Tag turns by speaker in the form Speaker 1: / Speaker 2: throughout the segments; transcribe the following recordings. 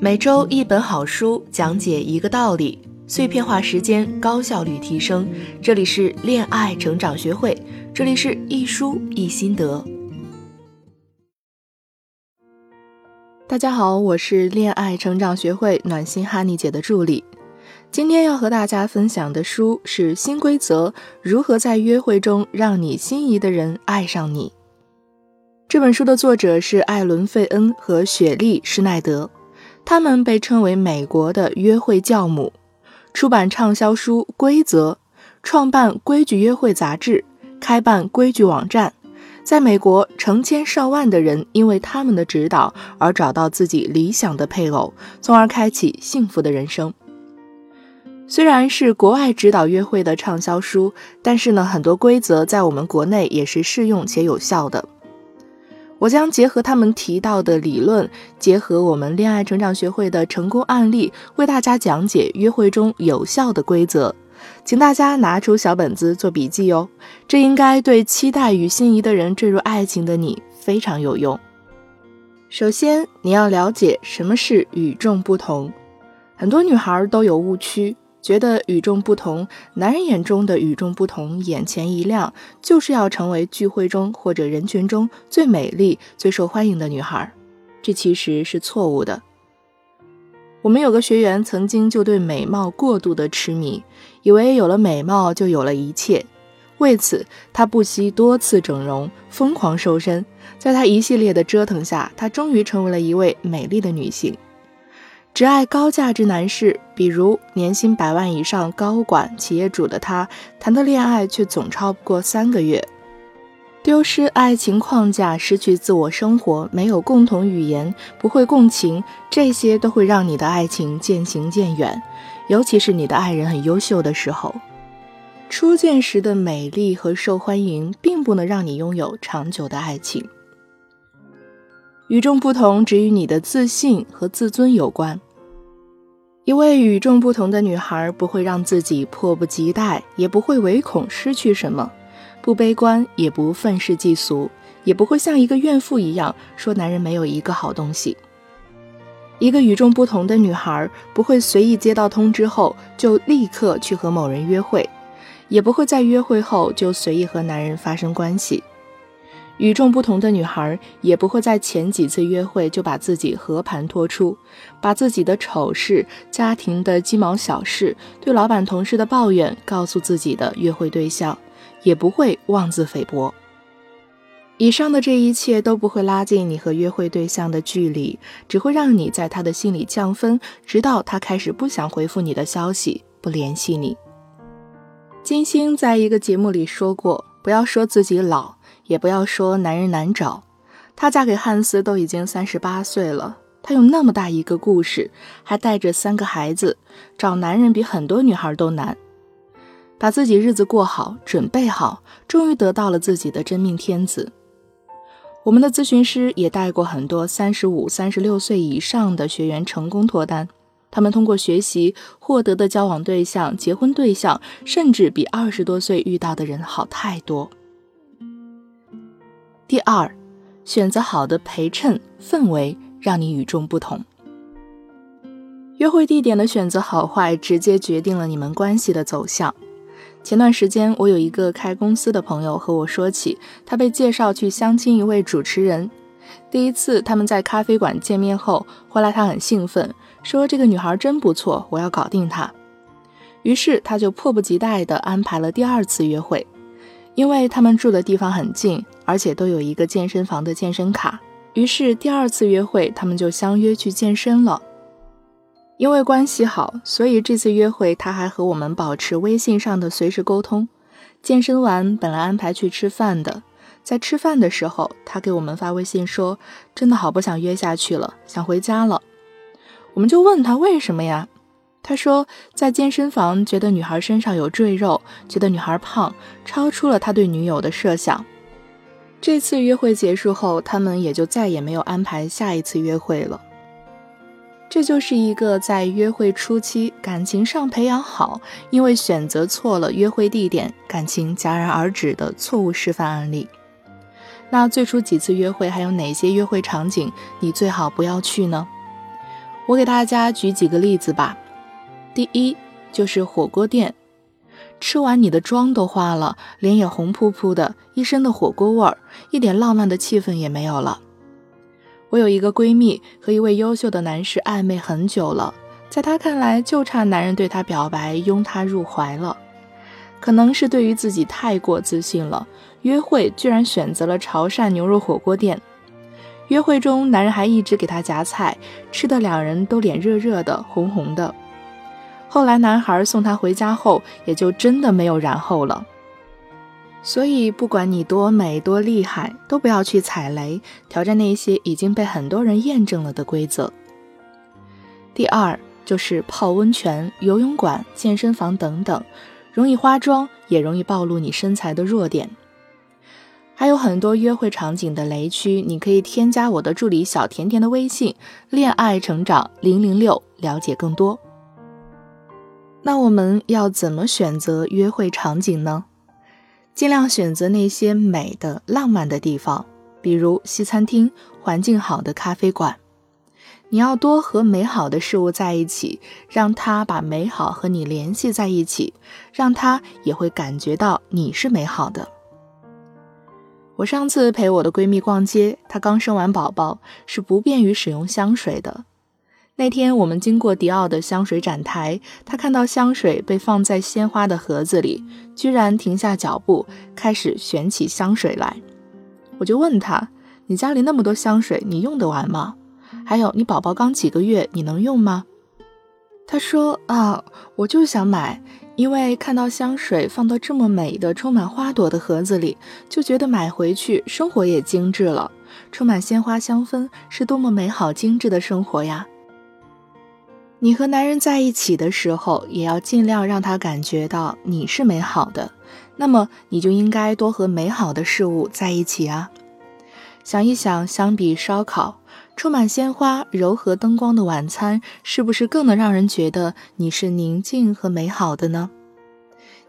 Speaker 1: 每周一本好书，讲解一个道理，碎片化时间，高效率提升。这里是恋爱成长学会，这里是一书一心得。大家好，我是恋爱成长学会暖心哈尼姐的助理。今天要和大家分享的书是《新规则：如何在约会中让你心仪的人爱上你》。这本书的作者是艾伦·费恩和雪莉·施耐德。他们被称为美国的约会教母，出版畅销书《规则》，创办《规矩约会》杂志，开办规矩网站，在美国成千上万的人因为他们的指导而找到自己理想的配偶，从而开启幸福的人生。虽然是国外指导约会的畅销书，但是呢，很多规则在我们国内也是适用且有效的。我将结合他们提到的理论，结合我们恋爱成长学会的成功案例，为大家讲解约会中有效的规则，请大家拿出小本子做笔记哦。这应该对期待与心仪的人坠入爱情的你非常有用。首先，你要了解什么是与众不同，很多女孩都有误区。觉得与众不同，男人眼中的与众不同，眼前一亮，就是要成为聚会中或者人群中最美丽、最受欢迎的女孩。这其实是错误的。我们有个学员曾经就对美貌过度的痴迷，以为有了美貌就有了一切，为此他不惜多次整容，疯狂瘦身。在他一系列的折腾下，他终于成为了一位美丽的女性。只爱高价值男士，比如年薪百万以上高管、企业主的他，谈的恋爱却总超不过三个月。丢失爱情框架，失去自我生活，没有共同语言，不会共情，这些都会让你的爱情渐行渐远。尤其是你的爱人很优秀的时候，初见时的美丽和受欢迎，并不能让你拥有长久的爱情。与众不同只与你的自信和自尊有关。一位与众不同的女孩不会让自己迫不及待，也不会唯恐失去什么，不悲观，也不愤世嫉俗，也不会像一个怨妇一样说男人没有一个好东西。一个与众不同的女孩不会随意接到通知后就立刻去和某人约会，也不会在约会后就随意和男人发生关系。与众不同的女孩也不会在前几次约会就把自己和盘托出，把自己的丑事、家庭的鸡毛小事、对老板同事的抱怨告诉自己的约会对象，也不会妄自菲薄。以上的这一切都不会拉近你和约会对象的距离，只会让你在他的心里降分，直到他开始不想回复你的消息，不联系你。金星在一个节目里说过：“不要说自己老。”也不要说男人难找，她嫁给汉斯都已经三十八岁了，她有那么大一个故事，还带着三个孩子，找男人比很多女孩都难。把自己日子过好，准备好，终于得到了自己的真命天子。我们的咨询师也带过很多三十五、三十六岁以上的学员成功脱单，他们通过学习获得的交往对象、结婚对象，甚至比二十多岁遇到的人好太多。第二，选择好的陪衬氛围，让你与众不同。约会地点的选择好坏，直接决定了你们关系的走向。前段时间，我有一个开公司的朋友和我说起，他被介绍去相亲一位主持人。第一次他们在咖啡馆见面后，后来他很兴奋，说这个女孩真不错，我要搞定她。于是他就迫不及待地安排了第二次约会。因为他们住的地方很近，而且都有一个健身房的健身卡，于是第二次约会他们就相约去健身了。因为关系好，所以这次约会他还和我们保持微信上的随时沟通。健身完本来安排去吃饭的，在吃饭的时候，他给我们发微信说：“真的好不想约下去了，想回家了。”我们就问他为什么呀？他说，在健身房觉得女孩身上有赘肉，觉得女孩胖，超出了他对女友的设想。这次约会结束后，他们也就再也没有安排下一次约会了。这就是一个在约会初期感情上培养好，因为选择错了约会地点，感情戛然而止的错误示范案例。那最初几次约会还有哪些约会场景你最好不要去呢？我给大家举几个例子吧。第一就是火锅店，吃完你的妆都花了，脸也红扑扑的，一身的火锅味儿，一点浪漫的气氛也没有了。我有一个闺蜜和一位优秀的男士暧昧很久了，在她看来就差男人对她表白，拥她入怀了。可能是对于自己太过自信了，约会居然选择了潮汕牛肉火锅店。约会中，男人还一直给她夹菜，吃的两人都脸热热的、红红的。后来，男孩送她回家后，也就真的没有然后了。所以，不管你多美多厉害，都不要去踩雷，挑战那些已经被很多人验证了的规则。第二，就是泡温泉、游泳馆、健身房等等。容易化妆，也容易暴露你身材的弱点。还有很多约会场景的雷区，你可以添加我的助理小甜甜的微信“恋爱成长零零六”了解更多。那我们要怎么选择约会场景呢？尽量选择那些美的、浪漫的地方，比如西餐厅、环境好的咖啡馆。你要多和美好的事物在一起，让他把美好和你联系在一起，让他也会感觉到你是美好的。我上次陪我的闺蜜逛街，她刚生完宝宝，是不便于使用香水的。那天我们经过迪奥的香水展台，她看到香水被放在鲜花的盒子里，居然停下脚步，开始选起香水来。我就问她：“你家里那么多香水，你用得完吗？”还有，你宝宝刚几个月，你能用吗？他说啊，我就想买，因为看到香水放到这么美的、充满花朵的盒子里，就觉得买回去生活也精致了，充满鲜花香氛，是多么美好精致的生活呀！你和男人在一起的时候，也要尽量让他感觉到你是美好的，那么你就应该多和美好的事物在一起啊！想一想，相比烧烤。充满鲜花、柔和灯光的晚餐，是不是更能让人觉得你是宁静和美好的呢？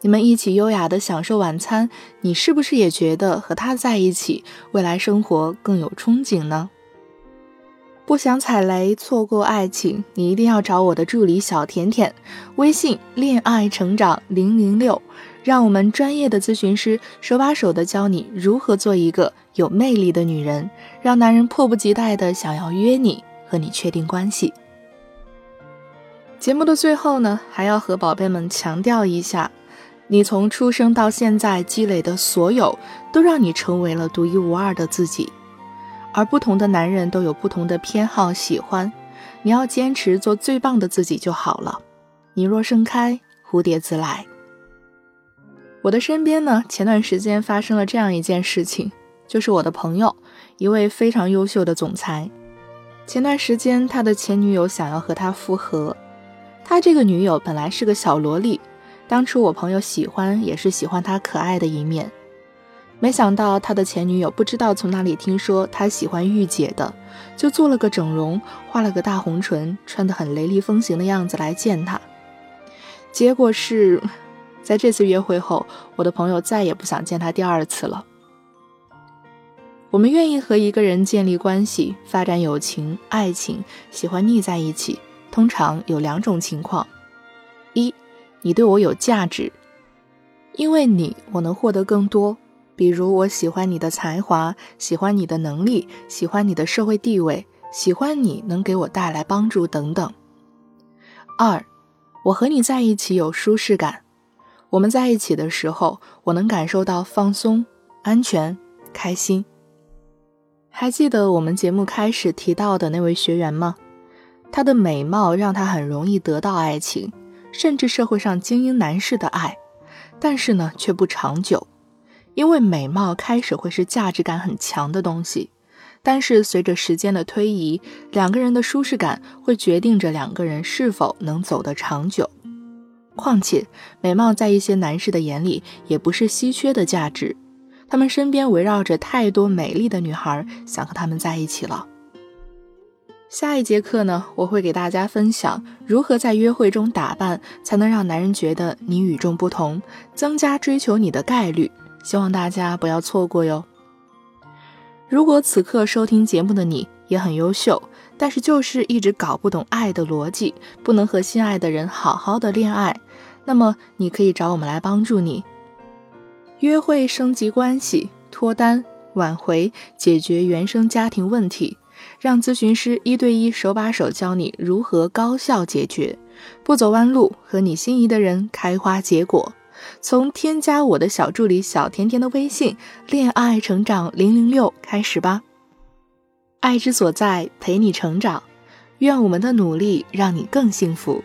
Speaker 1: 你们一起优雅地享受晚餐，你是不是也觉得和他在一起，未来生活更有憧憬呢？不想踩雷，错过爱情，你一定要找我的助理小甜甜，微信恋爱成长零零六。让我们专业的咨询师手把手的教你如何做一个有魅力的女人，让男人迫不及待的想要约你和你确定关系。节目的最后呢，还要和宝贝们强调一下，你从出生到现在积累的所有，都让你成为了独一无二的自己。而不同的男人都有不同的偏好喜欢，你要坚持做最棒的自己就好了。你若盛开，蝴蝶自来。我的身边呢，前段时间发生了这样一件事情，就是我的朋友，一位非常优秀的总裁。前段时间，他的前女友想要和他复合。他这个女友本来是个小萝莉，当初我朋友喜欢也是喜欢他可爱的一面。没想到他的前女友不知道从哪里听说他喜欢御姐的，就做了个整容，画了个大红唇，穿得很雷厉风行的样子来见他。结果是。在这次约会后，我的朋友再也不想见他第二次了。我们愿意和一个人建立关系、发展友情、爱情，喜欢腻在一起，通常有两种情况：一，你对我有价值，因为你我能获得更多，比如我喜欢你的才华，喜欢你的能力，喜欢你的社会地位，喜欢你能给我带来帮助等等；二，我和你在一起有舒适感。我们在一起的时候，我能感受到放松、安全、开心。还记得我们节目开始提到的那位学员吗？她的美貌让她很容易得到爱情，甚至社会上精英男士的爱，但是呢，却不长久。因为美貌开始会是价值感很强的东西，但是随着时间的推移，两个人的舒适感会决定着两个人是否能走得长久。况且，美貌在一些男士的眼里也不是稀缺的价值，他们身边围绕着太多美丽的女孩，想和他们在一起了。下一节课呢，我会给大家分享如何在约会中打扮，才能让男人觉得你与众不同，增加追求你的概率。希望大家不要错过哟。如果此刻收听节目的你，也很优秀，但是就是一直搞不懂爱的逻辑，不能和心爱的人好好的恋爱，那么你可以找我们来帮助你。约会升级关系、脱单、挽回、解决原生家庭问题，让咨询师一对一、手把手教你如何高效解决，不走弯路，和你心仪的人开花结果。从添加我的小助理小甜甜的微信“恋爱成长零零六”开始吧。爱之所在，陪你成长。愿我们的努力让你更幸福。